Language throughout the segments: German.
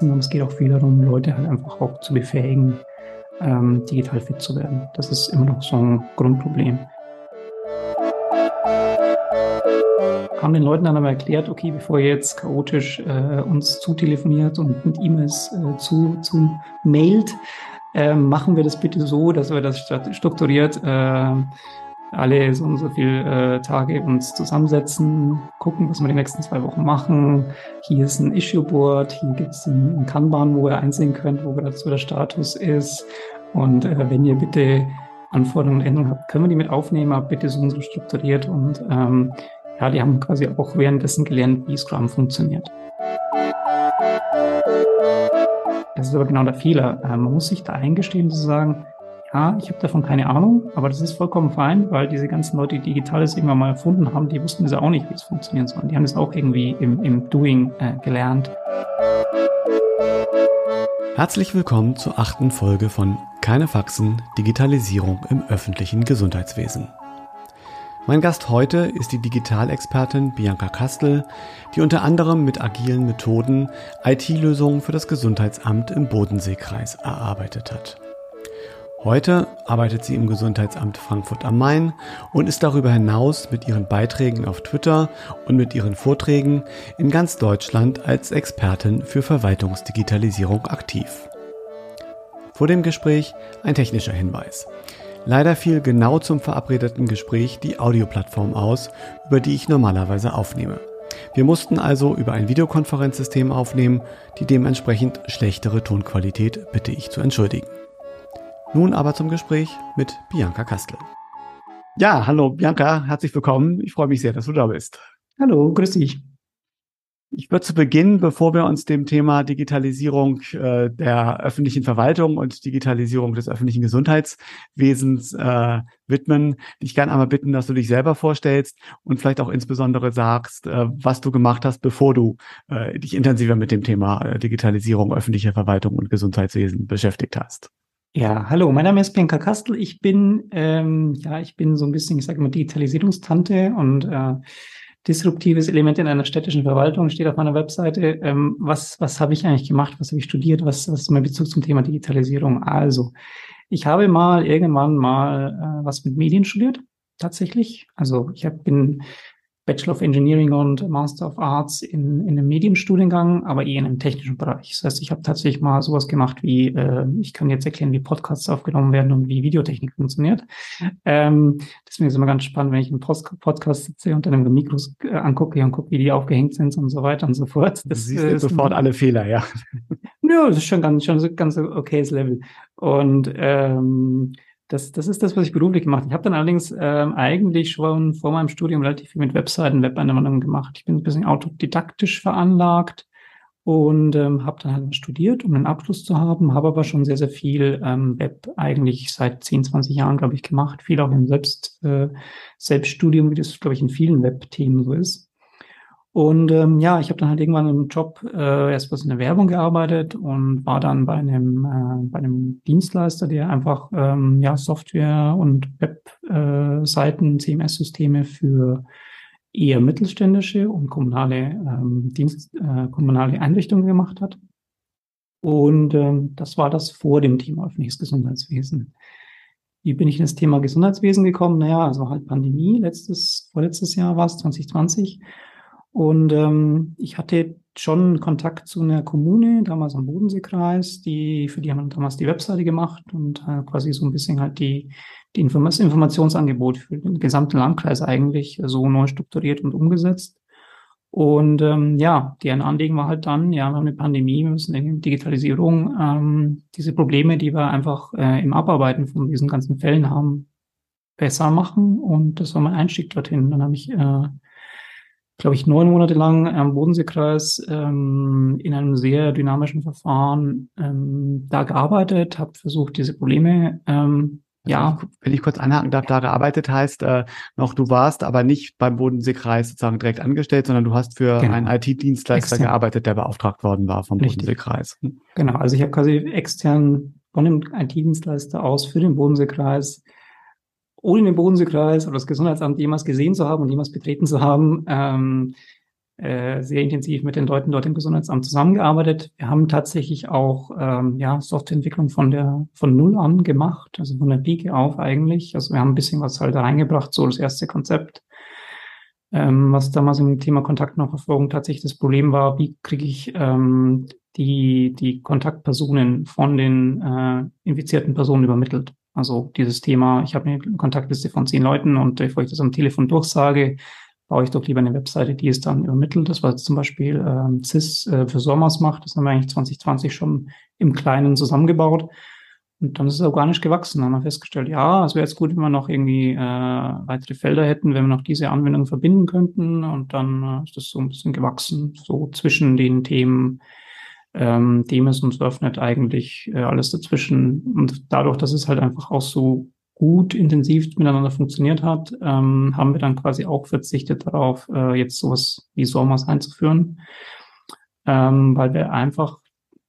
Und es geht auch viel darum, Leute halt einfach auch zu befähigen, ähm, digital fit zu werden. Das ist immer noch so ein Grundproblem. Haben den Leuten dann aber erklärt, okay, bevor ihr jetzt chaotisch äh, uns zutelefoniert und mit E-Mails äh, zu, zu mailt, äh, machen wir das bitte so, dass wir das strukturiert äh, alle so und so viele äh, Tage uns zusammensetzen, gucken, was wir die nächsten zwei Wochen machen. Hier ist ein Issue-Board, hier gibt es ein, ein Kanban, wo ihr einsehen könnt, wo so der Status ist. Und äh, wenn ihr bitte Anforderungen und Änderungen habt, können wir die mit aufnehmen, aber bitte so und so strukturiert. Und ähm, ja, die haben quasi auch währenddessen gelernt, wie Scrum funktioniert. Das ist aber genau der Fehler. Äh, man muss sich da eingestehen, zu sagen, ich habe davon keine Ahnung, aber das ist vollkommen fein, weil diese ganzen Leute, die Digitales irgendwann mal erfunden haben, die wussten es auch nicht, wie es funktionieren soll. Die haben es auch irgendwie im, im Doing äh, gelernt. Herzlich willkommen zur achten Folge von Keine Faxen, Digitalisierung im öffentlichen Gesundheitswesen. Mein Gast heute ist die Digitalexpertin Bianca Kastel, die unter anderem mit agilen Methoden IT-Lösungen für das Gesundheitsamt im Bodenseekreis erarbeitet hat. Heute arbeitet sie im Gesundheitsamt Frankfurt am Main und ist darüber hinaus mit ihren Beiträgen auf Twitter und mit ihren Vorträgen in ganz Deutschland als Expertin für Verwaltungsdigitalisierung aktiv. Vor dem Gespräch ein technischer Hinweis. Leider fiel genau zum verabredeten Gespräch die Audioplattform aus, über die ich normalerweise aufnehme. Wir mussten also über ein Videokonferenzsystem aufnehmen, die dementsprechend schlechtere Tonqualität bitte ich zu entschuldigen. Nun aber zum Gespräch mit Bianca Kastel. Ja, hallo Bianca, herzlich willkommen. Ich freue mich sehr, dass du da bist. Hallo, grüß dich. Ich würde zu Beginn, bevor wir uns dem Thema Digitalisierung äh, der öffentlichen Verwaltung und Digitalisierung des öffentlichen Gesundheitswesens äh, widmen, dich gerne einmal bitten, dass du dich selber vorstellst und vielleicht auch insbesondere sagst, äh, was du gemacht hast, bevor du äh, dich intensiver mit dem Thema äh, Digitalisierung öffentlicher Verwaltung und Gesundheitswesen beschäftigt hast. Ja, hallo, mein Name ist Bianca Kastel. Ich bin, ähm, ja, ich bin so ein bisschen, ich sage mal, Digitalisierungstante und äh, disruptives Element in einer städtischen Verwaltung steht auf meiner Webseite. Ähm, was was habe ich eigentlich gemacht? Was habe ich studiert? Was, was ist mein Bezug zum Thema Digitalisierung? Also, ich habe mal irgendwann mal äh, was mit Medien studiert, tatsächlich. Also ich hab, bin Bachelor of Engineering und Master of Arts in, in einem Medienstudiengang, aber eher in einem technischen Bereich. Das heißt, ich habe tatsächlich mal sowas gemacht wie, äh, ich kann jetzt erklären, wie Podcasts aufgenommen werden und wie Videotechnik funktioniert. Ähm, deswegen ist es immer ganz spannend, wenn ich einen Post Podcast sitze und dann im Mikros äh, angucke und gucke, wie die aufgehängt sind und so weiter und so fort. Das, du siehst äh, sofort alle Fehler, ja. Ja, das ist schon ganz, schon so ganz okayes Level. Und ähm, das, das ist das, was ich beruflich gemacht habe. Ich habe dann allerdings ähm, eigentlich schon vor meinem Studium relativ viel mit Webseiten, Webanwendungen gemacht. Ich bin ein bisschen autodidaktisch veranlagt und ähm, habe dann halt studiert, um einen Abschluss zu haben, habe aber schon sehr, sehr viel ähm, Web eigentlich seit 10, 20 Jahren, glaube ich, gemacht. Viel auch im Selbst, äh, Selbststudium, wie das, glaube ich, in vielen Web-Themen so ist. Und ähm, ja, ich habe dann halt irgendwann im Job äh, erst was in der Werbung gearbeitet und war dann bei einem äh, bei einem Dienstleister, der einfach ähm, ja Software und Webseiten, äh, CMS-Systeme für eher mittelständische und kommunale ähm, Dienst, äh, kommunale Einrichtungen gemacht hat. Und ähm, das war das vor dem Thema öffentliches Gesundheitswesen. Wie bin ich in das Thema Gesundheitswesen gekommen? Naja, also halt Pandemie, letztes, vorletztes Jahr war es, 2020. Und ähm, ich hatte schon Kontakt zu einer Kommune, damals am Bodenseekreis, die, für die haben wir damals die Webseite gemacht und äh, quasi so ein bisschen halt die, die Inform Informationsangebot für den gesamten Landkreis eigentlich so neu strukturiert und umgesetzt. Und ähm, ja, deren Anliegen war halt dann, ja, wir haben eine Pandemie, wir müssen irgendwie Digitalisierung, ähm, diese Probleme, die wir einfach äh, im Abarbeiten von diesen ganzen Fällen haben, besser machen. Und das war mein Einstieg dorthin. Dann habe ich äh, glaube ich, neun Monate lang am Bodenseekreis ähm, in einem sehr dynamischen Verfahren ähm, da gearbeitet, habe versucht, diese Probleme ähm, ja. Wenn ich kurz anhaken darf, da gearbeitet heißt äh, noch, du warst aber nicht beim Bodenseekreis sozusagen direkt angestellt, sondern du hast für genau. einen IT-Dienstleister gearbeitet, der beauftragt worden war vom Richtig. Bodenseekreis. Genau, also ich habe quasi extern von dem IT-Dienstleister aus für den Bodenseekreis ohne den Bodenseekreis oder das Gesundheitsamt jemals gesehen zu haben und jemals betreten zu haben, ähm, äh, sehr intensiv mit den Leuten dort im Gesundheitsamt zusammengearbeitet. Wir haben tatsächlich auch ähm, ja, Softwareentwicklung von der von null an gemacht, also von der Pike auf eigentlich. Also wir haben ein bisschen was halt reingebracht, so das erste Konzept. Ähm, was damals im Thema Kontaktnachverfolgung tatsächlich das Problem war, wie kriege ich ähm, die, die Kontaktpersonen von den äh, infizierten Personen übermittelt. Also dieses Thema, ich habe eine Kontaktliste von zehn Leuten und bevor ich das am Telefon durchsage, baue ich doch lieber eine Webseite, die es dann übermittelt. Das, was zum Beispiel ähm, CIS äh, für Sommers macht, das haben wir eigentlich 2020 schon im Kleinen zusammengebaut. Und dann ist es organisch gewachsen. Dann haben wir festgestellt, ja, es wäre jetzt gut, wenn wir noch irgendwie äh, weitere Felder hätten, wenn wir noch diese Anwendungen verbinden könnten. Und dann äh, ist das so ein bisschen gewachsen, so zwischen den Themen ähm, Demis und Surfnet eigentlich äh, alles dazwischen. Und dadurch, dass es halt einfach auch so gut intensiv miteinander funktioniert hat, ähm, haben wir dann quasi auch verzichtet darauf, äh, jetzt sowas wie Sommers einzuführen, ähm, weil wir einfach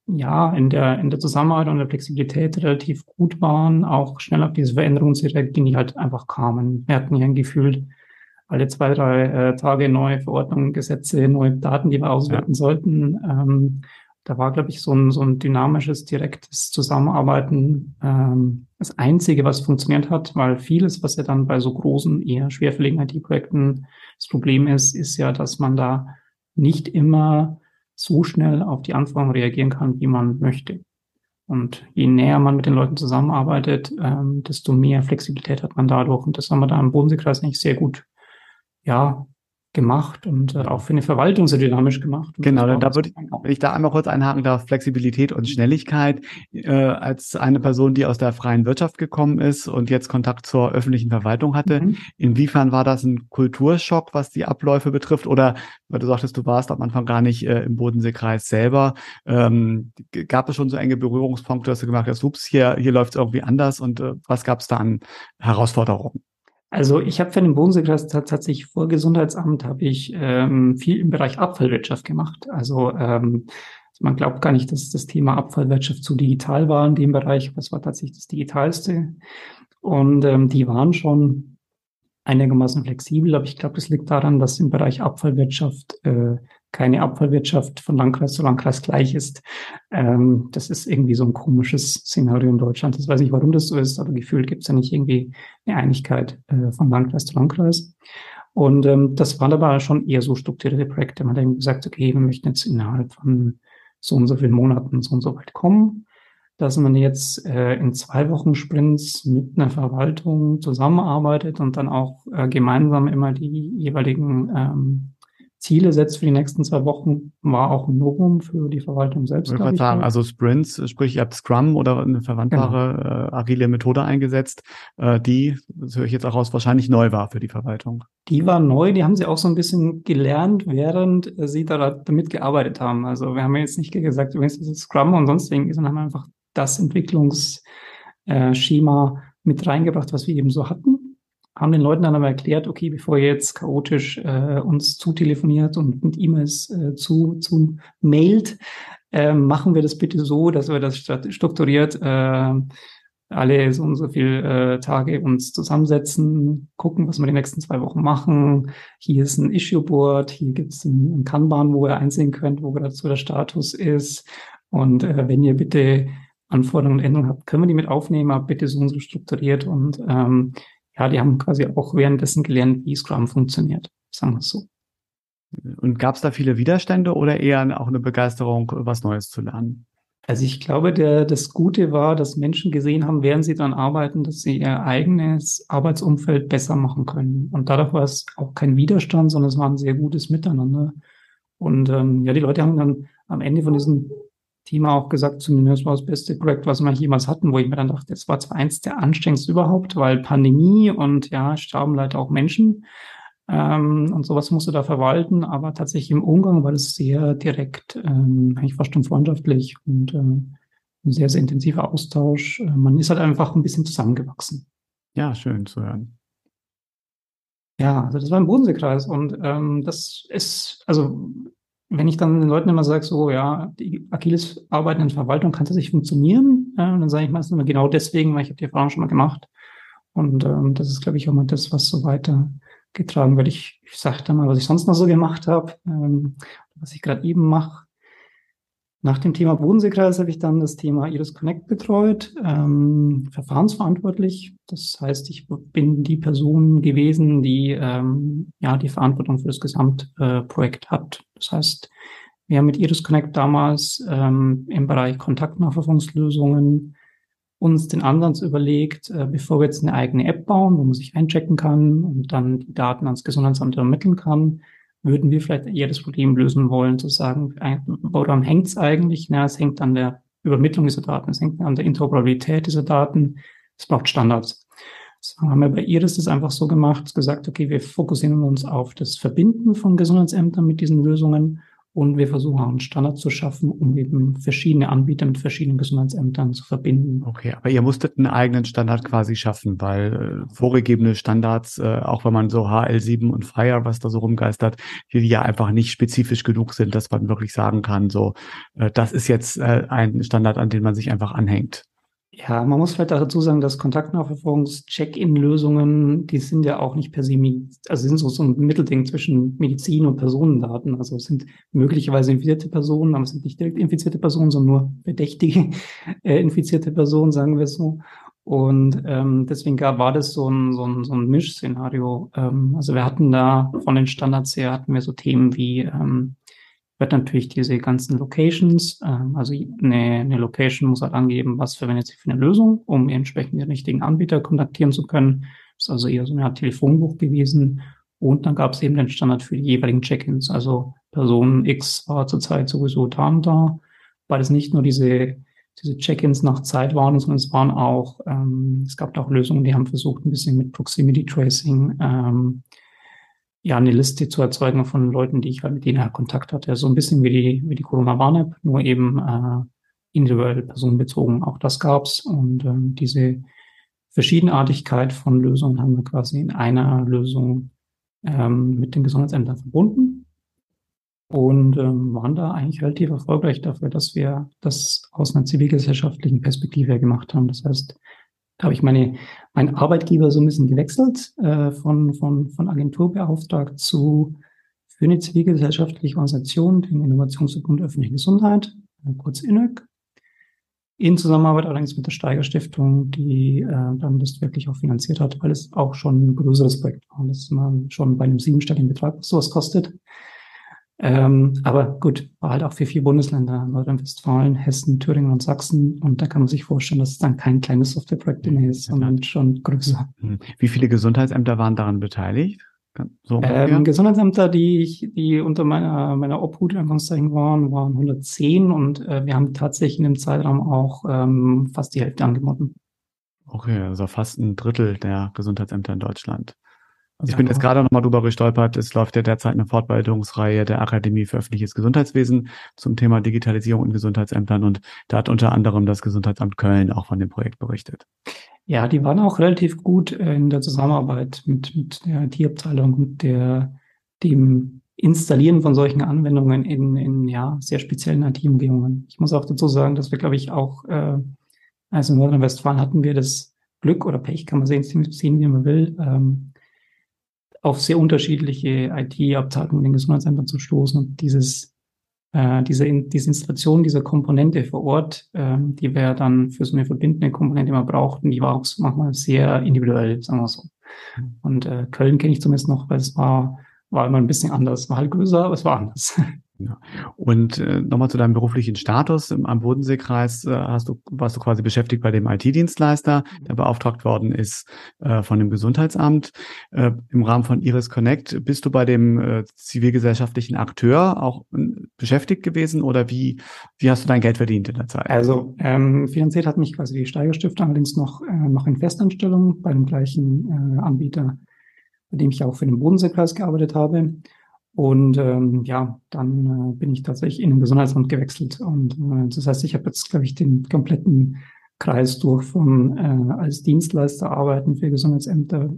ja in der in der Zusammenarbeit und der Flexibilität relativ gut waren, auch schnell auf diese Veränderungen zu reagieren, die halt einfach kamen. Wir hatten ja gefühlt alle zwei, drei äh, Tage neue Verordnungen, Gesetze, neue Daten, die wir auswerten ja. sollten. Ähm, da war, glaube ich, so ein, so ein dynamisches, direktes Zusammenarbeiten ähm, das Einzige, was funktioniert hat, weil vieles, was ja dann bei so großen, eher schwerfälligen IT-Projekten das Problem ist, ist ja, dass man da nicht immer so schnell auf die Anforderungen reagieren kann, wie man möchte. Und je näher man mit den Leuten zusammenarbeitet, ähm, desto mehr Flexibilität hat man dadurch. Und das haben wir da im Bodenseekreis eigentlich sehr gut ja, gemacht und äh, auch für eine Verwaltung sehr dynamisch gemacht. Genau, da würde ich, wenn ich da einmal kurz einhaken darf, Flexibilität und Schnelligkeit. Äh, als eine Person, die aus der freien Wirtschaft gekommen ist und jetzt Kontakt zur öffentlichen Verwaltung hatte, mhm. inwiefern war das ein Kulturschock, was die Abläufe betrifft? Oder, weil du sagtest, du warst am Anfang gar nicht äh, im Bodenseekreis selber, ähm, gab es schon so enge Berührungspunkte, dass du gemacht hast, ups, hier, hier läuft es irgendwie anders und äh, was gab es da an Herausforderungen? Also ich habe für den Bodenseekreis tatsächlich vor Gesundheitsamt habe ich ähm, viel im Bereich Abfallwirtschaft gemacht. Also ähm, man glaubt gar nicht, dass das Thema Abfallwirtschaft so digital war in dem Bereich. Das war tatsächlich das Digitalste. Und ähm, die waren schon einigermaßen flexibel, aber ich glaube, das liegt daran, dass im Bereich Abfallwirtschaft äh, keine Abfallwirtschaft von Landkreis zu Landkreis gleich ist. Ähm, das ist irgendwie so ein komisches Szenario in Deutschland. Ich weiß nicht, warum das so ist, aber gefühlt gibt es ja nicht irgendwie eine Einigkeit äh, von Landkreis zu Landkreis. Und ähm, das waren aber schon eher so strukturierte Projekte. Man hat eben gesagt, okay, wir möchten jetzt innerhalb von so und so vielen Monaten so und so weit kommen dass man jetzt äh, in zwei Wochen Sprints mit einer Verwaltung zusammenarbeitet und dann auch äh, gemeinsam immer die jeweiligen ähm, Ziele setzt für die nächsten zwei Wochen, war auch ein Novum für die Verwaltung selbst. Ich würde sagen, also Sprints, sprich, ihr habt Scrum oder eine verwandbare genau. äh, agile Methode eingesetzt, äh, die, das höre ich jetzt auch aus, wahrscheinlich neu war für die Verwaltung. Die war neu, die haben sie auch so ein bisschen gelernt, während sie da damit gearbeitet haben. Also wir haben jetzt nicht gesagt, übrigens ist Scrum und sonst irgendwie, sondern haben einfach das Entwicklungsschema mit reingebracht, was wir eben so hatten. Haben den Leuten dann aber erklärt, okay, bevor ihr jetzt chaotisch äh, uns zutelefoniert und mit E-Mails äh, zu, zu mailt, äh, machen wir das bitte so, dass wir das strukturiert äh, alle so und so viele äh, Tage uns zusammensetzen, gucken, was wir die nächsten zwei Wochen machen. Hier ist ein Issue-Board, hier gibt es ein, Kanban, wo ihr einsehen könnt, wo gerade der Status ist. Und äh, wenn ihr bitte Anforderungen und Änderungen habt, können wir die mit aufnehmen, aber bitte so und so strukturiert. Und ähm, ja, die haben quasi auch währenddessen gelernt, wie Scrum funktioniert, sagen wir es so. Und gab es da viele Widerstände oder eher auch eine Begeisterung, was Neues zu lernen? Also ich glaube, der, das Gute war, dass Menschen gesehen haben, während sie dann arbeiten, dass sie ihr eigenes Arbeitsumfeld besser machen können. Und dadurch war es auch kein Widerstand, sondern es war ein sehr gutes Miteinander. Und ähm, ja, die Leute haben dann am Ende von diesem Thema auch gesagt zu mir, das war das beste Projekt, was wir jemals hatten, wo ich mir dann dachte, es war zwar eins der anstrengendsten überhaupt, weil Pandemie und ja, starben leider auch Menschen ähm, und sowas musste da verwalten, aber tatsächlich im Umgang war das sehr direkt, ähm, eigentlich fast schon freundschaftlich und äh, ein sehr, sehr intensiver Austausch. Äh, man ist halt einfach ein bisschen zusammengewachsen. Ja, schön zu hören. Ja, also das war im Bodenseekreis und ähm, das ist, also wenn ich dann den Leuten immer sage, so, ja, die agiles Arbeiten in Verwaltung kann tatsächlich funktionieren, äh, dann sage ich meistens immer genau deswegen, weil ich habe die Erfahrung schon mal gemacht. Und ähm, das ist, glaube ich, auch mal das, was so weitergetragen wird. Ich, ich sage da mal, was ich sonst noch so gemacht habe, ähm, was ich gerade eben mache. Nach dem Thema Bodenseekreis habe ich dann das Thema Iris Connect betreut, ähm, verfahrensverantwortlich. Das heißt, ich bin die Person gewesen, die ähm, ja die Verantwortung für das Gesamtprojekt äh, hat. Das heißt, wir haben mit Iris Connect damals ähm, im Bereich Kontaktnachverfolgungslösungen uns den Ansatz überlegt, äh, bevor wir jetzt eine eigene App bauen, wo man sich einchecken kann und dann die Daten ans Gesundheitsamt ermitteln kann, würden wir vielleicht eher das Problem lösen wollen, zu sagen, woran hängt es eigentlich? Na, es hängt an der Übermittlung dieser Daten, es hängt an der Interoperabilität dieser Daten, es braucht Standards. Das haben wir bei Iris das einfach so gemacht, gesagt, okay, wir fokussieren uns auf das Verbinden von Gesundheitsämtern mit diesen Lösungen und wir versuchen auch einen Standard zu schaffen, um eben verschiedene Anbieter mit verschiedenen Gesundheitsämtern zu verbinden. Okay, aber ihr musstet einen eigenen Standard quasi schaffen, weil äh, vorgegebene Standards, äh, auch wenn man so HL7 und Fire, was da so rumgeistert, die ja einfach nicht spezifisch genug sind, dass man wirklich sagen kann, so, äh, das ist jetzt ein Standard, an den man sich einfach anhängt. Ja, man muss vielleicht dazu sagen, dass Kontaktnachverfolgungs-Check-in-Lösungen, die sind ja auch nicht per se, also sind so, so ein Mittelding zwischen Medizin und Personendaten. Also es sind möglicherweise infizierte Personen, aber es sind nicht direkt infizierte Personen, sondern nur verdächtige äh, infizierte Personen, sagen wir es so. Und ähm, deswegen gab, war das so ein, so ein, so ein Mischszenario. Ähm, also wir hatten da von den Standards her hatten wir so Themen wie ähm, wird natürlich diese ganzen Locations, ähm, also eine, eine Location muss halt angeben, was verwendet sie für eine Lösung, um entsprechend den richtigen Anbieter kontaktieren zu können. Das ist also eher so eine Art Telefonbuch gewesen. Und dann gab es eben den Standard für die jeweiligen Check-ins. Also Person X war zurzeit sowieso da und da, weil es nicht nur diese, diese Check-ins nach Zeit waren, sondern es waren auch, ähm, es gab auch Lösungen, die haben versucht, ein bisschen mit Proximity Tracing ähm, ja, eine Liste zu erzeugen von Leuten, die ich halt mit denen halt Kontakt hatte. So ein bisschen wie die, wie die Corona-Warn-App, nur eben äh, individuell personenbezogen. Auch das gab's und ähm, diese Verschiedenartigkeit von Lösungen haben wir quasi in einer Lösung ähm, mit den Gesundheitsämtern verbunden und ähm, waren da eigentlich relativ erfolgreich dafür, dass wir das aus einer zivilgesellschaftlichen Perspektive gemacht haben. Das heißt, da habe ich meine, meinen Arbeitgeber so ein bisschen gewechselt, äh, von, von, von Agentur beauftragt zu für eine zivilgesellschaftliche Organisation, den Innovationsverbund öffentliche Gesundheit, äh, kurz INÖC, in Zusammenarbeit allerdings mit der Steiger Stiftung, die äh, dann das wirklich auch finanziert hat, weil es auch schon ein größeres Projekt war. Das ist man schon bei einem siebenstelligen Betrag, was sowas kostet. Ähm, aber gut, war halt auch für vier Bundesländer, Nordrhein-Westfalen, Hessen, Thüringen und Sachsen. Und da kann man sich vorstellen, dass es dann kein kleines Softwareprojekt mehr ist, sondern schon größer. Hm. Wie viele Gesundheitsämter waren daran beteiligt? So ähm, Gesundheitsämter, die ich, die unter meiner, meiner Obhut Anführungszeichen waren, waren 110 und äh, wir haben tatsächlich in dem Zeitraum auch ähm, fast die Hälfte angeboten. Okay, also fast ein Drittel der Gesundheitsämter in Deutschland. Also ich bin jetzt gerade nochmal drüber gestolpert. Es läuft ja derzeit eine Fortbildungsreihe der Akademie für öffentliches Gesundheitswesen zum Thema Digitalisierung in Gesundheitsämtern und da hat unter anderem das Gesundheitsamt Köln auch von dem Projekt berichtet. Ja, die waren auch relativ gut in der Zusammenarbeit mit, mit der IT-Abteilung und der, dem Installieren von solchen Anwendungen in, in ja, sehr speziellen IT-Umgebungen. Ich muss auch dazu sagen, dass wir, glaube ich, auch, äh, also in Nordrhein-Westfalen hatten wir das Glück oder Pech, kann man sehen, sehen wie man will, ähm, auf sehr unterschiedliche IT-Abteilungen in den Gesundheitsämtern zu stoßen und dieses äh, diese, diese Installation dieser Komponente vor Ort, äh, die wir dann für so eine verbindende Komponente immer brauchten, die war auch manchmal sehr individuell, sagen wir so. Mhm. Und äh, Köln kenne ich zumindest noch, weil es war, war immer ein bisschen anders. War halt größer, aber es war anders. Ja. Und äh, nochmal zu deinem beruflichen Status. Im, am Bodenseekreis äh, hast du, warst du quasi beschäftigt bei dem IT-Dienstleister, der beauftragt worden ist äh, von dem Gesundheitsamt. Äh, Im Rahmen von Iris Connect bist du bei dem äh, zivilgesellschaftlichen Akteur auch äh, beschäftigt gewesen oder wie, wie hast du dein Geld verdient in der Zeit? Also ähm, finanziert hat mich quasi die Steigerstiftung allerdings noch, äh, noch in Festanstellung bei dem gleichen äh, Anbieter, bei dem ich auch für den Bodenseekreis gearbeitet habe. Und ähm, ja, dann äh, bin ich tatsächlich in den Gesundheitsamt gewechselt. Und äh, das heißt, ich habe jetzt, glaube ich, den kompletten Kreis durch von äh, als Dienstleister arbeiten für Gesundheitsämter,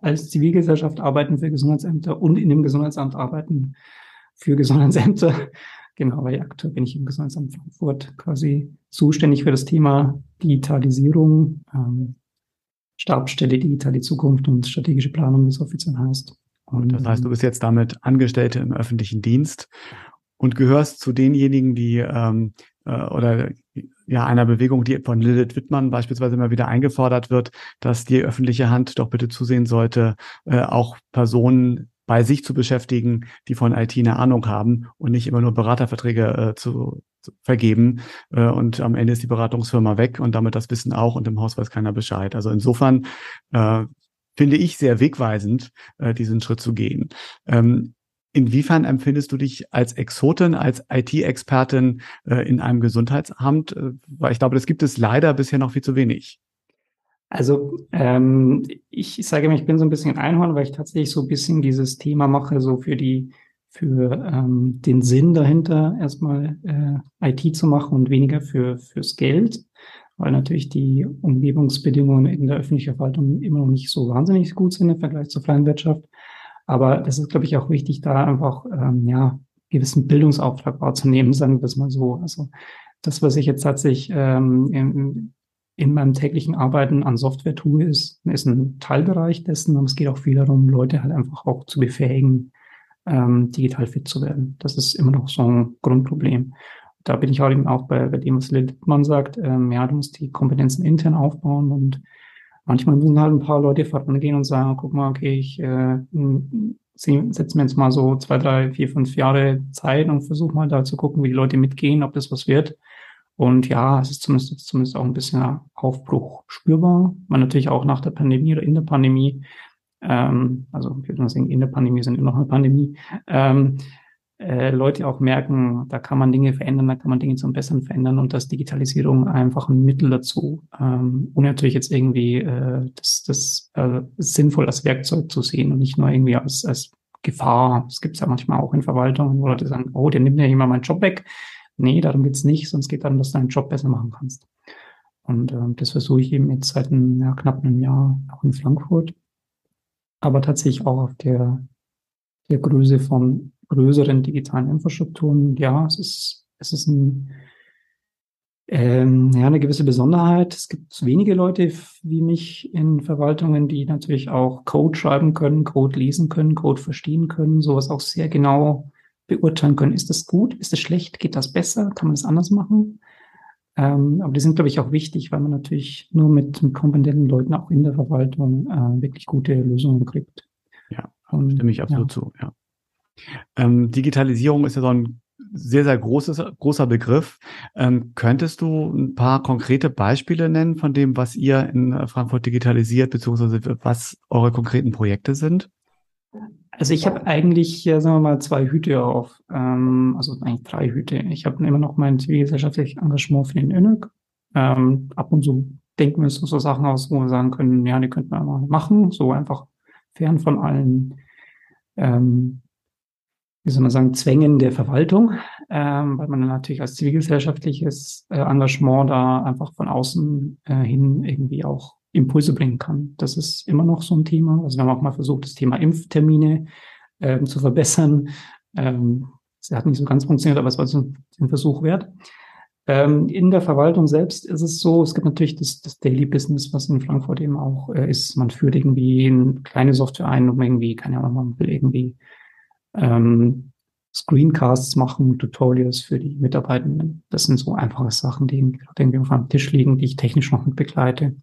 als Zivilgesellschaft arbeiten für Gesundheitsämter und in dem Gesundheitsamt arbeiten für Gesundheitsämter. Genau, weil aktuell bin ich im Gesundheitsamt Frankfurt quasi zuständig für das Thema Digitalisierung, ähm, Stabsstelle Digitale Zukunft und strategische Planung, wie es offiziell heißt. Und das heißt, du bist jetzt damit Angestellte im öffentlichen Dienst und gehörst zu denjenigen, die ähm, äh, oder ja einer Bewegung, die von Lilith Wittmann beispielsweise immer wieder eingefordert wird, dass die öffentliche Hand doch bitte zusehen sollte, äh, auch Personen bei sich zu beschäftigen, die von IT eine Ahnung haben und nicht immer nur Beraterverträge äh, zu, zu vergeben. Äh, und am Ende ist die Beratungsfirma weg und damit das Wissen auch und im Haus weiß keiner Bescheid. Also insofern äh, finde ich sehr wegweisend, äh, diesen Schritt zu gehen. Ähm, Inwiefern empfindest du dich als Exotin, als IT-Expertin äh, in einem Gesundheitsamt? Äh, weil ich glaube, das gibt es leider bisher noch viel zu wenig. Also ähm, ich sage mir, ich bin so ein bisschen Einhorn, weil ich tatsächlich so ein bisschen dieses Thema mache, so für die für ähm, den Sinn dahinter erstmal äh, IT zu machen und weniger für fürs Geld, weil natürlich die Umgebungsbedingungen in der öffentlichen Verwaltung immer noch nicht so wahnsinnig gut sind im Vergleich zur freien Wirtschaft. Aber das ist, glaube ich, auch wichtig, da einfach ähm, ja gewissen Bildungsauftrag wahrzunehmen, sagen wir es mal so. Also das, was ich jetzt tatsächlich ähm, in, in meinem täglichen Arbeiten an Software tue, ist, ist ein Teilbereich dessen, und es geht auch viel darum, Leute halt einfach auch zu befähigen, ähm, digital fit zu werden. Das ist immer noch so ein Grundproblem. Da bin ich auch eben auch bei, bei dem, was Lindmann sagt, ähm, ja, du musst die Kompetenzen intern aufbauen und manchmal müssen halt ein paar Leute vorangehen und sagen, guck mal, okay, ich äh, setze mir jetzt mal so zwei, drei, vier, fünf Jahre Zeit und versuche mal da zu gucken, wie die Leute mitgehen, ob das was wird. Und ja, es ist zumindest, zumindest auch ein bisschen Aufbruch spürbar. Man natürlich auch nach der Pandemie oder in der Pandemie, ähm, also ich würde mal sagen, in der Pandemie sind immer noch eine Pandemie, ähm, äh, Leute auch merken, da kann man Dinge verändern, da kann man Dinge zum Besseren verändern und dass Digitalisierung einfach ein Mittel dazu, ähm, ohne natürlich jetzt irgendwie äh, das, das äh, sinnvoll als Werkzeug zu sehen und nicht nur irgendwie als, als Gefahr. Das gibt es ja manchmal auch in Verwaltungen, wo Leute sagen, oh, der nimmt ja immer meinen Job weg. Nee, darum geht's nicht, sonst geht darum, dass du deinen Job besser machen kannst. Und äh, das versuche ich eben jetzt seit einem, ja, knapp einem Jahr auch in Frankfurt, aber tatsächlich auch auf der, der Größe von größeren digitalen Infrastrukturen. Ja, es ist, es ist ein, ähm, ja, eine gewisse Besonderheit. Es gibt wenige Leute wie mich in Verwaltungen, die natürlich auch Code schreiben können, Code lesen können, Code verstehen können, sowas auch sehr genau beurteilen können. Ist das gut? Ist das schlecht? Geht das besser? Kann man das anders machen? Ähm, aber die sind, glaube ich, auch wichtig, weil man natürlich nur mit, mit kompetenten Leuten auch in der Verwaltung äh, wirklich gute Lösungen kriegt. Ja, stimme ich absolut ja. zu, ja. Ähm, Digitalisierung ist ja so ein sehr, sehr großes, großer Begriff. Ähm, könntest du ein paar konkrete Beispiele nennen von dem, was ihr in äh, Frankfurt digitalisiert, beziehungsweise was eure konkreten Projekte sind? Also ich habe eigentlich, ja, sagen wir mal, zwei Hüte auf, ähm, also eigentlich drei Hüte. Ich habe immer noch mein zivilgesellschaftliches Engagement für den ÖNÖG. Ähm, ab und zu denken wir uns so Sachen aus, wo wir sagen können, ja, die könnten wir mal machen, so einfach fern von allen ähm, wie soll man sagen, Zwängen der Verwaltung, ähm, weil man natürlich als zivilgesellschaftliches äh, Engagement da einfach von außen äh, hin irgendwie auch Impulse bringen kann. Das ist immer noch so ein Thema. Also wir haben auch mal versucht, das Thema Impftermine ähm, zu verbessern. Ähm, das hat nicht so ganz funktioniert, aber es war so ein Versuch wert. Ähm, in der Verwaltung selbst ist es so, es gibt natürlich das, das Daily Business, was in Frankfurt eben auch äh, ist. Man führt irgendwie eine kleine Software ein, um irgendwie, keine Ahnung, man will irgendwie ähm, Screencasts machen, Tutorials für die Mitarbeitenden. Das sind so einfache Sachen, die irgendwie auf einem Tisch liegen, die ich technisch noch mit begleite.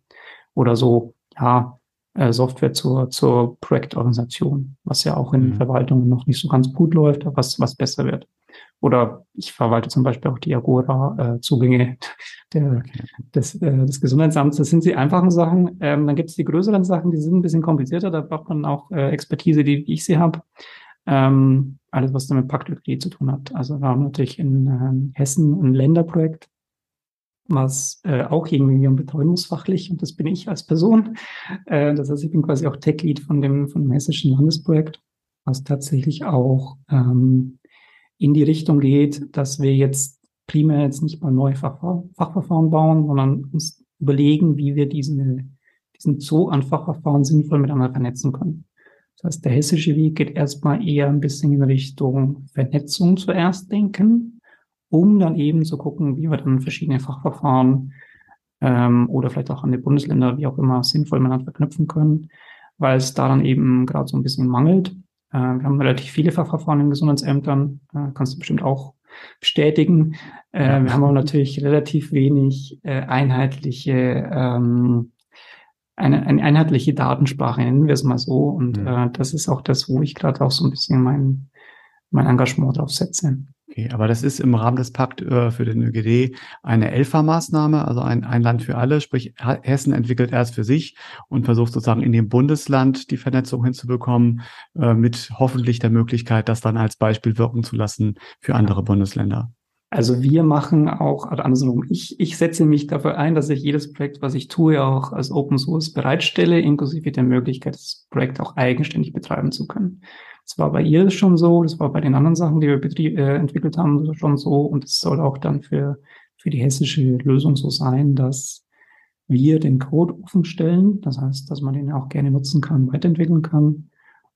Oder so, ja, äh, Software zur, zur Projektorganisation, was ja auch in mhm. Verwaltungen noch nicht so ganz gut läuft, aber was, was besser wird. Oder ich verwalte zum Beispiel auch die Agora-Zugänge äh, des, äh, des Gesundheitsamts. Das sind die einfachen Sachen. Ähm, dann gibt es die größeren Sachen, die sind ein bisschen komplizierter. Da braucht man auch äh, Expertise, die ich sie habe. Ähm, alles, was damit Paktökologie zu tun hat. Also wir haben natürlich in äh, Hessen ein Länderprojekt, was äh, auch irgendwie betreuen muss und das bin ich als Person. Äh, das heißt, ich bin quasi auch Tech-Lead von dem, von dem hessischen Landesprojekt, was tatsächlich auch ähm, in die Richtung geht, dass wir jetzt primär jetzt nicht mal neue Fachver Fachverfahren bauen, sondern uns überlegen, wie wir diese, diesen Zoo an Fachverfahren sinnvoll miteinander vernetzen können. Das heißt, der hessische Weg geht erstmal eher ein bisschen in Richtung Vernetzung zuerst denken, um dann eben zu gucken, wie wir dann verschiedene Fachverfahren ähm, oder vielleicht auch an die Bundesländer, wie auch immer, sinnvoll miteinander verknüpfen können, weil es daran eben gerade so ein bisschen mangelt. Äh, wir haben relativ viele Fachverfahren in Gesundheitsämtern, äh, kannst du bestimmt auch bestätigen. Äh, wir haben aber natürlich relativ wenig äh, einheitliche ähm, eine, eine einheitliche Datensprache, nennen wir es mal so. Und mhm. äh, das ist auch das, wo ich gerade auch so ein bisschen mein, mein Engagement drauf setze. Okay, aber das ist im Rahmen des Pakt äh, für den ÖGD eine ELFA-Maßnahme, also ein, ein Land für alle, sprich Hessen entwickelt erst für sich und versucht sozusagen in dem Bundesland die Vernetzung hinzubekommen, äh, mit hoffentlich der Möglichkeit, das dann als Beispiel wirken zu lassen für andere Bundesländer. Also wir machen auch, also andersrum, ich, ich setze mich dafür ein, dass ich jedes Projekt, was ich tue, auch als Open Source bereitstelle, inklusive der Möglichkeit, das Projekt auch eigenständig betreiben zu können. Das war bei ihr schon so, das war bei den anderen Sachen, die wir äh, entwickelt haben, schon so. Und es soll auch dann für, für die hessische Lösung so sein, dass wir den Code offen stellen, das heißt, dass man den auch gerne nutzen kann, weiterentwickeln kann.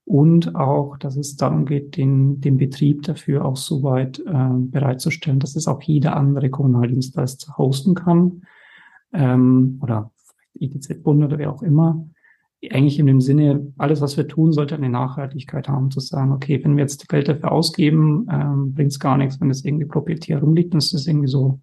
Und auch, dass es darum geht, den, den Betrieb dafür auch soweit äh, bereitzustellen, dass es auch jeder andere Kommunaldienstleister hosten kann. Ähm, oder ITZ-Bund oder wer auch immer. Eigentlich in dem Sinne, alles, was wir tun, sollte eine Nachhaltigkeit haben, zu sagen, okay, wenn wir jetzt Geld dafür ausgeben, ähm, bringt es gar nichts, wenn es irgendwie proprietär rumliegt es ist irgendwie so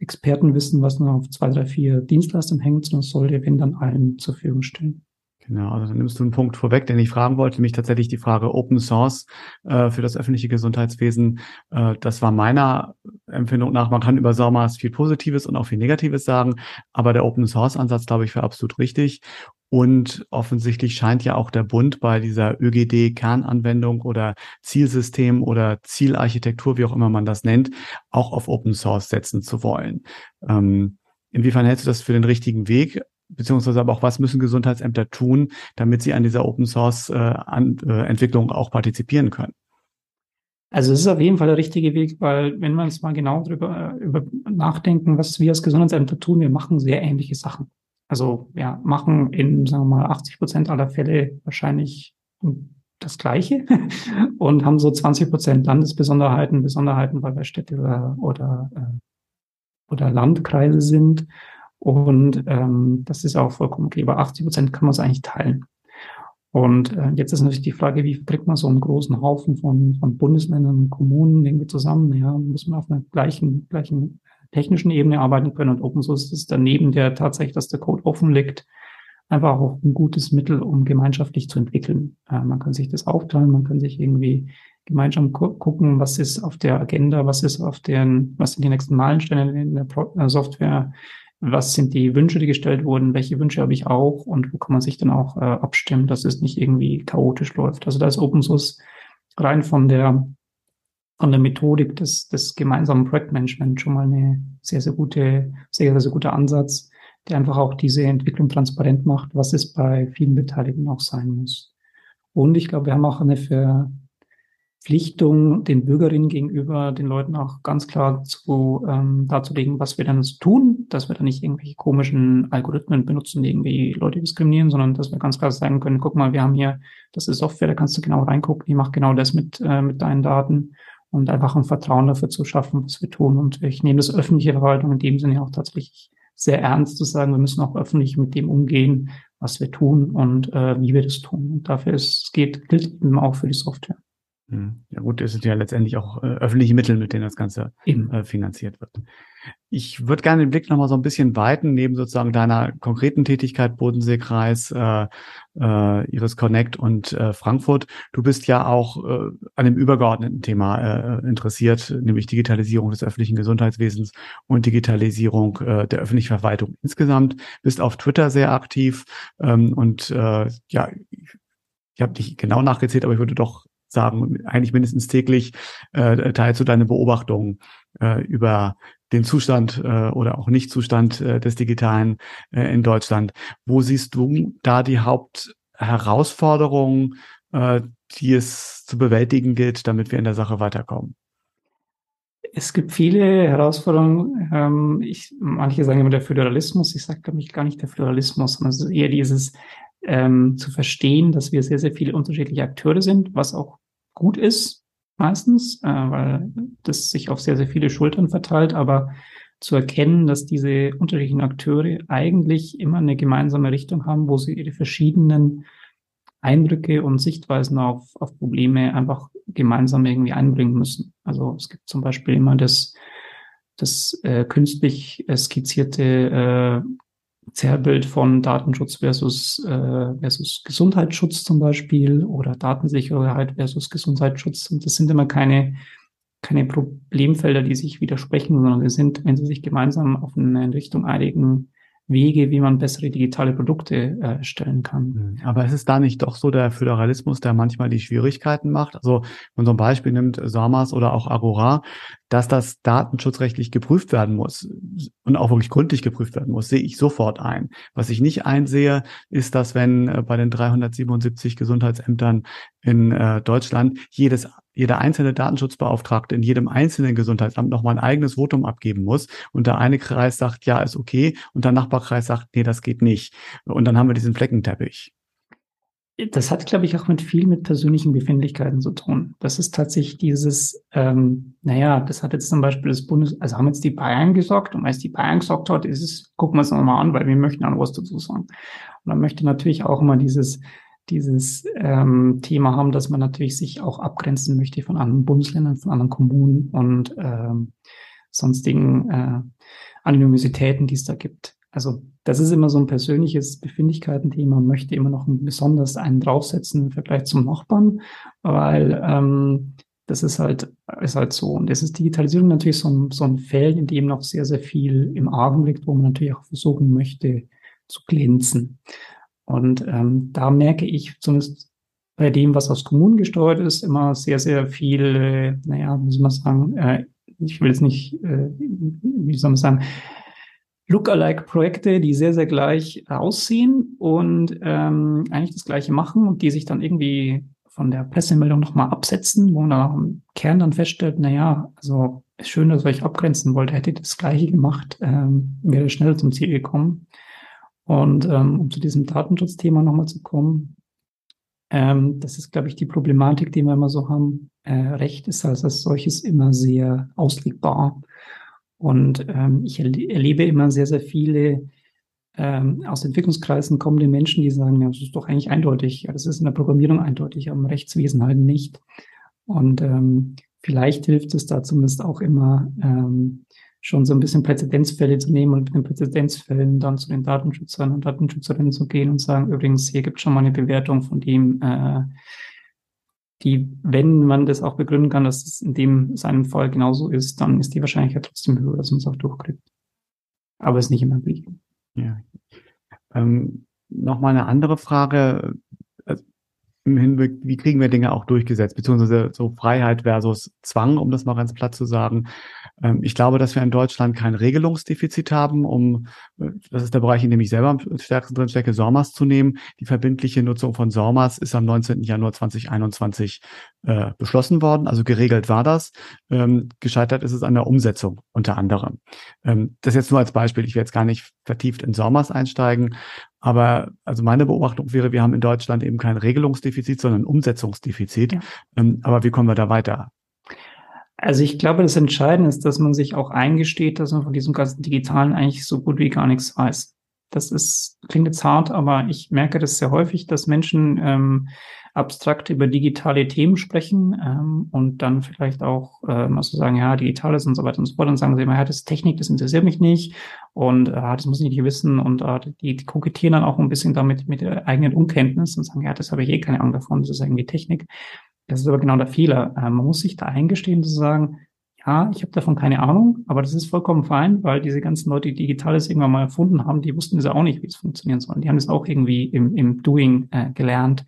Expertenwissen, was nur auf zwei, drei, vier Dienstleistern hängt, sondern sollte, wenn dann allen zur Verfügung stellen. Genau, also dann nimmst du einen Punkt vorweg, den ich fragen wollte, nämlich tatsächlich die Frage Open Source äh, für das öffentliche Gesundheitswesen. Äh, das war meiner Empfindung nach, man kann über SORMAS viel Positives und auch viel Negatives sagen, aber der Open Source Ansatz, glaube ich, wäre absolut richtig. Und offensichtlich scheint ja auch der Bund bei dieser ÖGD-Kernanwendung oder Zielsystem oder Zielarchitektur, wie auch immer man das nennt, auch auf Open Source setzen zu wollen. Ähm, Inwiefern hältst du das für den richtigen Weg? Beziehungsweise aber auch, was müssen Gesundheitsämter tun, damit sie an dieser Open Source äh, an, äh, Entwicklung auch partizipieren können? Also es ist auf jeden Fall der richtige Weg, weil wenn wir uns mal genau darüber äh, über nachdenken, was wir als Gesundheitsämter tun, wir machen sehr ähnliche Sachen. Also ja, machen in, sagen wir mal, 80 Prozent aller Fälle wahrscheinlich das Gleiche und haben so 20 Prozent Landesbesonderheiten, Besonderheiten, weil wir Städte oder, oder, äh, oder Landkreise sind und ähm, das ist auch vollkommen okay. Über 80 Prozent kann man es eigentlich teilen. Und äh, jetzt ist natürlich die Frage, wie kriegt man so einen großen Haufen von, von Bundesländern und Kommunen irgendwie zusammen? Ja, muss man auf einer gleichen, gleichen technischen Ebene arbeiten können. Und Open Source ist daneben der tatsächlich, dass der Code offen liegt, einfach auch ein gutes Mittel, um gemeinschaftlich zu entwickeln. Äh, man kann sich das aufteilen, man kann sich irgendwie gemeinsam gu gucken, was ist auf der Agenda, was ist auf den, was sind die nächsten Meilensteine in der Pro äh, Software, was sind die Wünsche, die gestellt wurden, welche Wünsche habe ich auch und wo kann man sich dann auch äh, abstimmen, dass es nicht irgendwie chaotisch läuft. Also da ist Open Source rein von der von der Methodik des, des gemeinsamen Projektmanagement schon mal eine sehr, sehr gute, sehr, sehr, sehr guter Ansatz, der einfach auch diese Entwicklung transparent macht, was es bei vielen Beteiligten auch sein muss. Und ich glaube, wir haben auch eine für Verpflichtung den Bürgerinnen gegenüber, den Leuten auch ganz klar zu ähm, darzulegen, was wir dann tun, dass wir dann nicht irgendwelche komischen Algorithmen benutzen, die irgendwie Leute diskriminieren, sondern dass wir ganz klar sagen können, guck mal, wir haben hier, das ist Software, da kannst du genau reingucken, die macht genau das mit, äh, mit deinen Daten und einfach ein Vertrauen dafür zu schaffen, was wir tun. Und ich nehme das öffentliche Verwaltung in dem Sinne auch tatsächlich sehr ernst zu sagen, wir müssen auch öffentlich mit dem umgehen, was wir tun und äh, wie wir das tun. Und dafür ist, es geht, gilt eben auch für die Software. Hm. Ja gut, es sind ja letztendlich auch äh, öffentliche Mittel, mit denen das Ganze äh, finanziert wird. Ich würde gerne den Blick nochmal so ein bisschen weiten, neben sozusagen deiner konkreten Tätigkeit Bodenseekreis, äh, äh, Iris Connect und äh, Frankfurt. Du bist ja auch äh, an dem übergeordneten Thema äh, interessiert, nämlich Digitalisierung des öffentlichen Gesundheitswesens und Digitalisierung äh, der öffentlichen Verwaltung insgesamt. Bist auf Twitter sehr aktiv ähm, und äh, ja, ich habe dich genau nachgezählt, aber ich würde doch sagen, eigentlich mindestens täglich äh, teilst du deine Beobachtungen äh, über den Zustand äh, oder auch Nichtzustand äh, des Digitalen äh, in Deutschland. Wo siehst du da die Hauptherausforderungen, äh, die es zu bewältigen gilt, damit wir in der Sache weiterkommen? Es gibt viele Herausforderungen. Ähm, ich, manche sagen immer der Föderalismus. Ich sage, glaube gar nicht der Föderalismus, sondern es ist eher dieses ähm, zu verstehen, dass wir sehr, sehr viele unterschiedliche Akteure sind, was auch gut ist, meistens, äh, weil das sich auf sehr, sehr viele Schultern verteilt, aber zu erkennen, dass diese unterschiedlichen Akteure eigentlich immer eine gemeinsame Richtung haben, wo sie ihre verschiedenen Eindrücke und Sichtweisen auf, auf Probleme einfach gemeinsam irgendwie einbringen müssen. Also es gibt zum Beispiel immer das, das äh, künstlich skizzierte äh, Zerrbild von Datenschutz versus, äh, versus Gesundheitsschutz zum Beispiel oder Datensicherheit versus Gesundheitsschutz. Und das sind immer keine, keine Problemfelder, die sich widersprechen, sondern wir sind, wenn sie sich gemeinsam auf eine Richtung einigen, Wege, wie man bessere digitale Produkte äh, stellen kann. Mhm. Aber ist es da nicht doch so der Föderalismus, der manchmal die Schwierigkeiten macht? Also, wenn so ein Beispiel nimmt, SAMAS oder auch Agora, dass das datenschutzrechtlich geprüft werden muss und auch wirklich gründlich geprüft werden muss, sehe ich sofort ein. Was ich nicht einsehe, ist, dass wenn äh, bei den 377 Gesundheitsämtern in äh, Deutschland jedes jeder einzelne Datenschutzbeauftragte in jedem einzelnen Gesundheitsamt nochmal ein eigenes Votum abgeben muss und der eine Kreis sagt, ja, ist okay und der Nachbarkreis sagt, nee, das geht nicht. Und dann haben wir diesen Fleckenteppich. Das hat, glaube ich, auch mit viel mit persönlichen Befindlichkeiten zu tun. Das ist tatsächlich dieses, ähm, naja, das hat jetzt zum Beispiel das Bundes, also haben jetzt die Bayern gesagt und als die Bayern gesagt hat, ist es, gucken wir es nochmal an, weil wir möchten auch was dazu sagen. Und dann möchte natürlich auch immer dieses, dieses ähm, Thema haben, dass man natürlich sich auch abgrenzen möchte von anderen Bundesländern, von anderen Kommunen und ähm, sonstigen äh, Anonymitäten, die es da gibt. Also das ist immer so ein persönliches Befindlichkeitenthema, möchte immer noch besonders einen draufsetzen im Vergleich zum Nachbarn, weil ähm, das ist halt, ist halt so. Und das ist Digitalisierung natürlich so ein, so ein Feld, in dem noch sehr, sehr viel im Argen liegt, wo man natürlich auch versuchen möchte zu glänzen. Und ähm, da merke ich zumindest bei dem, was aus Kommunen gesteuert ist, immer sehr, sehr viel, äh, naja, wie soll man sagen, äh, ich will jetzt nicht, äh, wie soll man sagen, Lookalike-Projekte, die sehr, sehr gleich aussehen und ähm, eigentlich das Gleiche machen und die sich dann irgendwie von der Pressemeldung nochmal absetzen, wo man im Kern dann feststellt, naja, also ist schön, dass ihr euch abgrenzen wollt, hättet das Gleiche gemacht, ähm, wäre schneller zum Ziel gekommen. Und ähm, um zu diesem Datenschutzthema nochmal zu kommen, ähm, das ist, glaube ich, die Problematik, die wir immer so haben. Äh, Recht ist als, als solches immer sehr auslegbar. Und ähm, ich erle erlebe immer sehr, sehr viele ähm, aus Entwicklungskreisen kommende Menschen, die sagen, ja, das ist doch eigentlich eindeutig. Ja, das ist in der Programmierung eindeutig, aber im Rechtswesen halt nicht. Und ähm, vielleicht hilft es da zumindest auch immer, ähm, schon so ein bisschen Präzedenzfälle zu nehmen und mit den Präzedenzfällen dann zu den Datenschützern und Datenschützerinnen zu gehen und sagen, übrigens, hier gibt es schon mal eine Bewertung von dem, äh, die, wenn man das auch begründen kann, dass es in dem seinem Fall genauso ist, dann ist die Wahrscheinlichkeit trotzdem höher, dass man es auch durchkriegt. Aber es ist nicht immer möglich. Ja. Ähm, Nochmal eine andere Frage im Hinblick, wie kriegen wir Dinge auch durchgesetzt, beziehungsweise so Freiheit versus Zwang, um das mal ganz platt zu sagen. Ähm, ich glaube, dass wir in Deutschland kein Regelungsdefizit haben, um, äh, das ist der Bereich, in dem ich selber am stärksten drin stecke, SORMAS zu nehmen. Die verbindliche Nutzung von SORMAS ist am 19. Januar 2021 äh, beschlossen worden, also geregelt war das. Ähm, gescheitert ist es an der Umsetzung unter anderem. Ähm, das jetzt nur als Beispiel. Ich werde jetzt gar nicht vertieft in SORMAS einsteigen, aber also meine Beobachtung wäre, wir haben in Deutschland eben kein Regelungsdefizit, sondern ein Umsetzungsdefizit. Ja. Ähm, aber wie kommen wir da weiter? Also ich glaube, das Entscheidende ist, dass man sich auch eingesteht, dass man von diesem ganzen Digitalen eigentlich so gut wie gar nichts weiß. Das ist, klingt jetzt hart, aber ich merke das sehr häufig, dass Menschen ähm, abstrakt über digitale Themen sprechen ähm, und dann vielleicht auch ähm, also sagen, ja, Digitales und so weiter und so fort. Und sagen sie immer, ja, das ist Technik, das interessiert mich nicht und äh, das muss ich nicht wissen. Und äh, die, die kokettieren dann auch ein bisschen damit mit der eigenen Unkenntnis und sagen, ja, das habe ich eh keine Ahnung davon, das ist irgendwie Technik. Das ist aber genau der Fehler. Äh, man muss sich da eingestehen zu sagen, ja, ich habe davon keine Ahnung, aber das ist vollkommen fein, weil diese ganzen Leute, die Digitales irgendwann mal erfunden haben, die wussten es auch nicht, wie es funktionieren soll. Die haben es auch irgendwie im, im Doing äh, gelernt.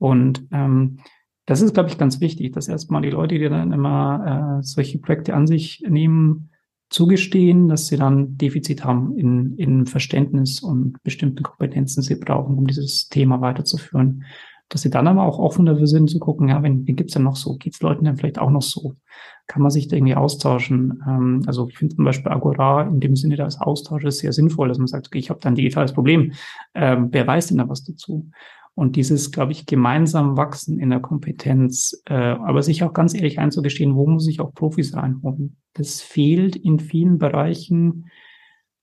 Und ähm, das ist, glaube ich, ganz wichtig, dass erstmal die Leute, die dann immer äh, solche Projekte an sich nehmen, zugestehen, dass sie dann Defizit haben in, in Verständnis und bestimmten Kompetenzen sie brauchen, um dieses Thema weiterzuführen. Dass sie dann aber auch offen dafür sind, zu gucken, ja, wenn, wen gibt's denn noch so? Geht's Leuten denn vielleicht auch noch so? Kann man sich da irgendwie austauschen? Ähm, also ich finde zum Beispiel Agora in dem Sinne, da ist Austausch ist sehr sinnvoll, dass man sagt, okay, ich habe da ein digitales Problem. Ähm, wer weiß denn da was dazu? Und dieses, glaube ich, gemeinsam wachsen in der Kompetenz, äh, aber sich auch ganz ehrlich einzugestehen, wo muss ich auch Profis reinholen? das fehlt in vielen Bereichen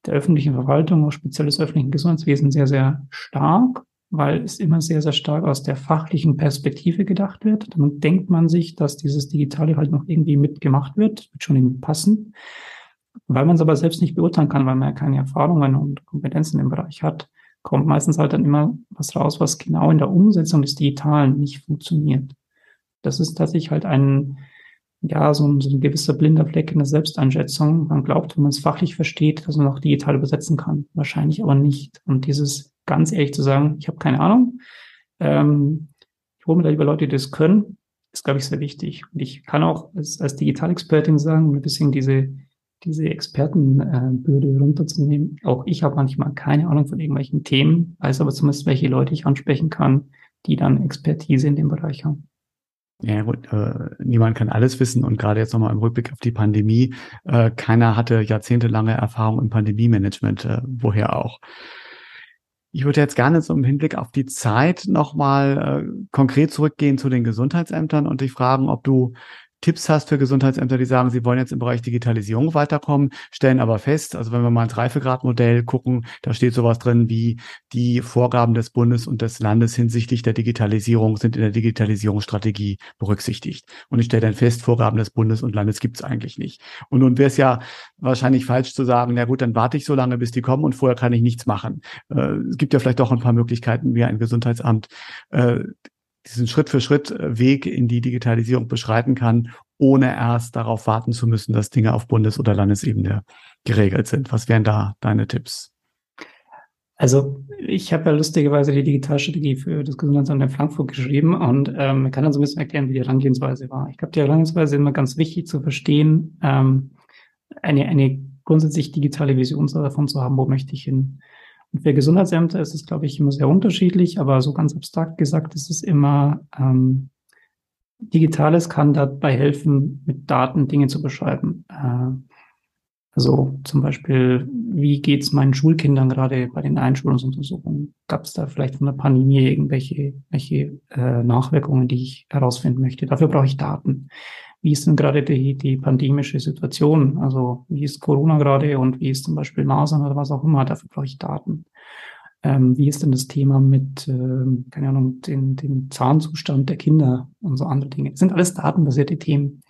der öffentlichen Verwaltung, auch speziell des öffentlichen Gesundheitswesens, sehr, sehr stark, weil es immer sehr, sehr stark aus der fachlichen Perspektive gedacht wird. Dann denkt man sich, dass dieses Digitale halt noch irgendwie mitgemacht wird, wird schon irgendwie passen. Weil man es aber selbst nicht beurteilen kann, weil man ja keine Erfahrungen und Kompetenzen im Bereich hat, kommt meistens halt dann immer was raus, was genau in der Umsetzung des Digitalen nicht funktioniert. Das ist tatsächlich halt ein, ja, so ein, so ein gewisser blinder Fleck in der Selbsteinschätzung. Man glaubt, wenn man es fachlich versteht, dass man auch digital übersetzen kann. Wahrscheinlich aber nicht. Und dieses ganz ehrlich zu sagen, ich habe keine Ahnung, ähm, ich hole mir da lieber Leute, die das können, ist, glaube ich, sehr wichtig. Und ich kann auch als, als Digitalexpertin sagen, ein bisschen diese, diese Expertenbürde runterzunehmen. Auch ich habe manchmal keine Ahnung von irgendwelchen Themen, weiß aber zumindest, welche Leute ich ansprechen kann, die dann Expertise in dem Bereich haben. Ja gut, äh, niemand kann alles wissen und gerade jetzt nochmal im Rückblick auf die Pandemie, äh, keiner hatte jahrzehntelange Erfahrung im Pandemie-Management, äh, woher auch. Ich würde jetzt gerne so im Hinblick auf die Zeit nochmal äh, konkret zurückgehen zu den Gesundheitsämtern und dich fragen, ob du Tipps hast für Gesundheitsämter, die sagen, sie wollen jetzt im Bereich Digitalisierung weiterkommen, stellen aber fest, also wenn wir mal ins Reifegradmodell gucken, da steht sowas drin wie die Vorgaben des Bundes und des Landes hinsichtlich der Digitalisierung sind in der Digitalisierungsstrategie berücksichtigt. Und ich stelle dann fest, Vorgaben des Bundes und Landes gibt es eigentlich nicht. Und nun wäre es ja wahrscheinlich falsch zu sagen, na gut, dann warte ich so lange, bis die kommen und vorher kann ich nichts machen. Äh, es gibt ja vielleicht doch ein paar Möglichkeiten, wie ein Gesundheitsamt äh, diesen Schritt für Schritt Weg in die Digitalisierung beschreiten kann, ohne erst darauf warten zu müssen, dass Dinge auf Bundes- oder Landesebene geregelt sind. Was wären da deine Tipps? Also ich habe ja lustigerweise die Digitalstrategie für das Gesundheitsamt in Frankfurt geschrieben und ähm, kann dann so ein bisschen erklären, wie die Herangehensweise war. Ich glaube, die Herangehensweise ist immer ganz wichtig zu verstehen, ähm, eine, eine grundsätzlich digitale Vision davon zu haben, wo möchte ich hin. Und für Gesundheitsämter ist es, glaube ich, immer sehr unterschiedlich, aber so ganz abstrakt gesagt ist es immer, ähm, Digitales kann dabei helfen, mit Daten Dinge zu beschreiben. Äh, also zum Beispiel, wie geht's meinen Schulkindern gerade bei den Einschulungsuntersuchungen? Gab es da vielleicht von der Pandemie irgendwelche welche, äh, Nachwirkungen, die ich herausfinden möchte? Dafür brauche ich Daten wie ist denn gerade die, die pandemische Situation? Also wie ist Corona gerade und wie ist zum Beispiel Masern oder was auch immer? Dafür brauche ich Daten. Ähm, wie ist denn das Thema mit, ähm, keine Ahnung, den, dem Zahnzustand der Kinder und so andere Dinge? Das sind alles datenbasierte Themen.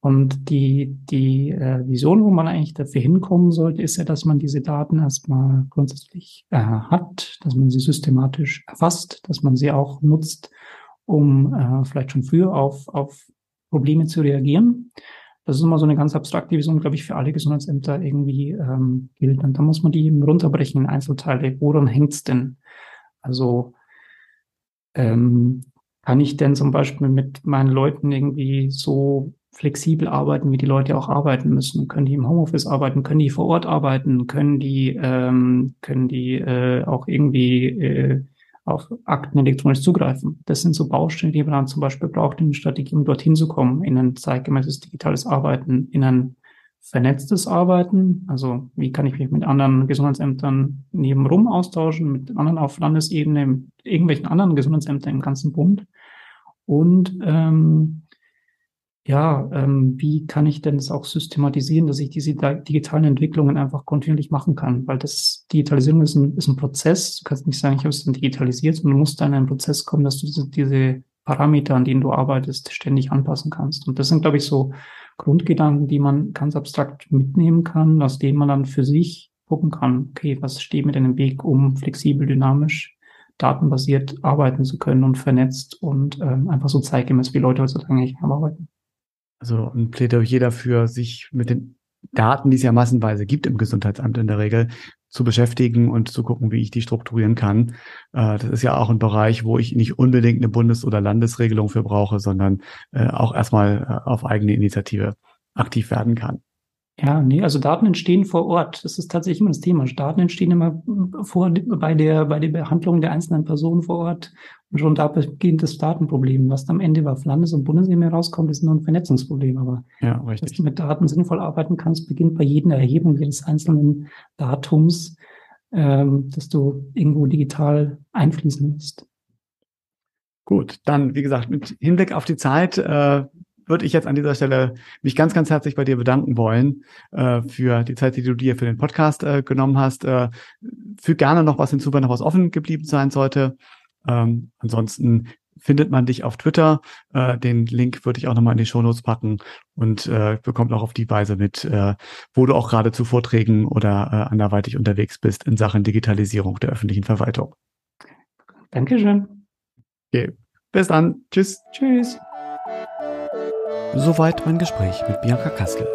Und die, die äh, Vision, wo man eigentlich dafür hinkommen sollte, ist ja, dass man diese Daten erstmal grundsätzlich äh, hat, dass man sie systematisch erfasst, dass man sie auch nutzt, um äh, vielleicht schon früher auf, auf Probleme zu reagieren. Das ist immer so eine ganz abstrakte Vision, glaube ich, für alle Gesundheitsämter irgendwie ähm, gilt. Und da muss man die eben runterbrechen in Einzelteile. Woran hängt's denn? Also ähm, kann ich denn zum Beispiel mit meinen Leuten irgendwie so flexibel arbeiten, wie die Leute auch arbeiten müssen? Können die im Homeoffice arbeiten? Können die vor Ort arbeiten? Können die, ähm, können die äh, auch irgendwie äh, auf Akten elektronisch zugreifen. Das sind so Baustellen, die man dann zum Beispiel braucht in der Strategie, um dorthin zu kommen, in ein zeitgemäßes digitales Arbeiten, in ein vernetztes Arbeiten. Also wie kann ich mich mit anderen Gesundheitsämtern nebenrum austauschen, mit anderen auf Landesebene, mit irgendwelchen anderen Gesundheitsämtern im ganzen Bund. Und ähm, ja, ähm, wie kann ich denn das auch systematisieren, dass ich diese digitalen Entwicklungen einfach kontinuierlich machen kann? Weil das Digitalisierung ist ein, ist ein Prozess. Du kannst nicht sagen, ich habe es dann digitalisiert, sondern du musst dann in einen Prozess kommen, dass du diese, diese Parameter, an denen du arbeitest, ständig anpassen kannst. Und das sind, glaube ich, so Grundgedanken, die man ganz abstrakt mitnehmen kann, aus denen man dann für sich gucken kann, okay, was steht mir denn im Weg, um flexibel, dynamisch, datenbasiert arbeiten zu können und vernetzt und ähm, einfach so zeitgemäß, wie Leute heutzutage eigentlich arbeiten also ein Plädoyer dafür, sich mit den Daten, die es ja massenweise gibt im Gesundheitsamt in der Regel, zu beschäftigen und zu gucken, wie ich die strukturieren kann. Äh, das ist ja auch ein Bereich, wo ich nicht unbedingt eine Bundes- oder Landesregelung für brauche, sondern äh, auch erstmal äh, auf eigene Initiative aktiv werden kann. Ja, nee, also Daten entstehen vor Ort. Das ist tatsächlich immer das Thema. Daten entstehen immer vor, bei der, bei der Behandlung der einzelnen Personen vor Ort. Und schon da beginnt das Datenproblem. Was am Ende auf Landes- und Bundesebene rauskommt, ist nur ein Vernetzungsproblem. Aber ja, richtig. dass du mit Daten sinnvoll arbeiten kannst, beginnt bei jeder Erhebung jedes einzelnen Datums, ähm, dass du irgendwo digital einfließen lässt. Gut, dann, wie gesagt, mit Hinblick auf die Zeit, äh, würde ich jetzt an dieser Stelle mich ganz, ganz herzlich bei dir bedanken wollen äh, für die Zeit, die du dir für den Podcast äh, genommen hast. Äh, füg gerne noch was hinzu, wenn noch was offen geblieben sein sollte. Ähm, ansonsten findet man dich auf Twitter. Äh, den Link würde ich auch nochmal in die Shownotes packen und äh, bekommt auch auf die Weise mit, äh, wo du auch gerade zu Vorträgen oder äh, anderweitig unterwegs bist in Sachen Digitalisierung der öffentlichen Verwaltung. Dankeschön. Okay. Bis dann. Tschüss. Tschüss. Soweit mein Gespräch mit Bianca Kastel.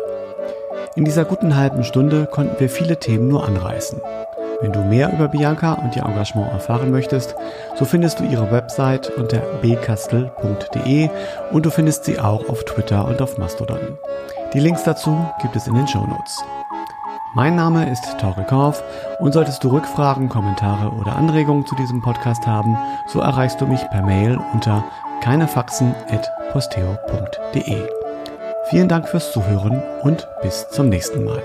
In dieser guten halben Stunde konnten wir viele Themen nur anreißen. Wenn du mehr über Bianca und ihr Engagement erfahren möchtest, so findest du ihre Website unter bkastel.de und du findest sie auch auf Twitter und auf Mastodon. Die Links dazu gibt es in den Show Notes. Mein Name ist Tore Korf und solltest du Rückfragen, Kommentare oder Anregungen zu diesem Podcast haben, so erreichst du mich per Mail unter keinefaxen.posteo.de. Vielen Dank fürs Zuhören und bis zum nächsten Mal.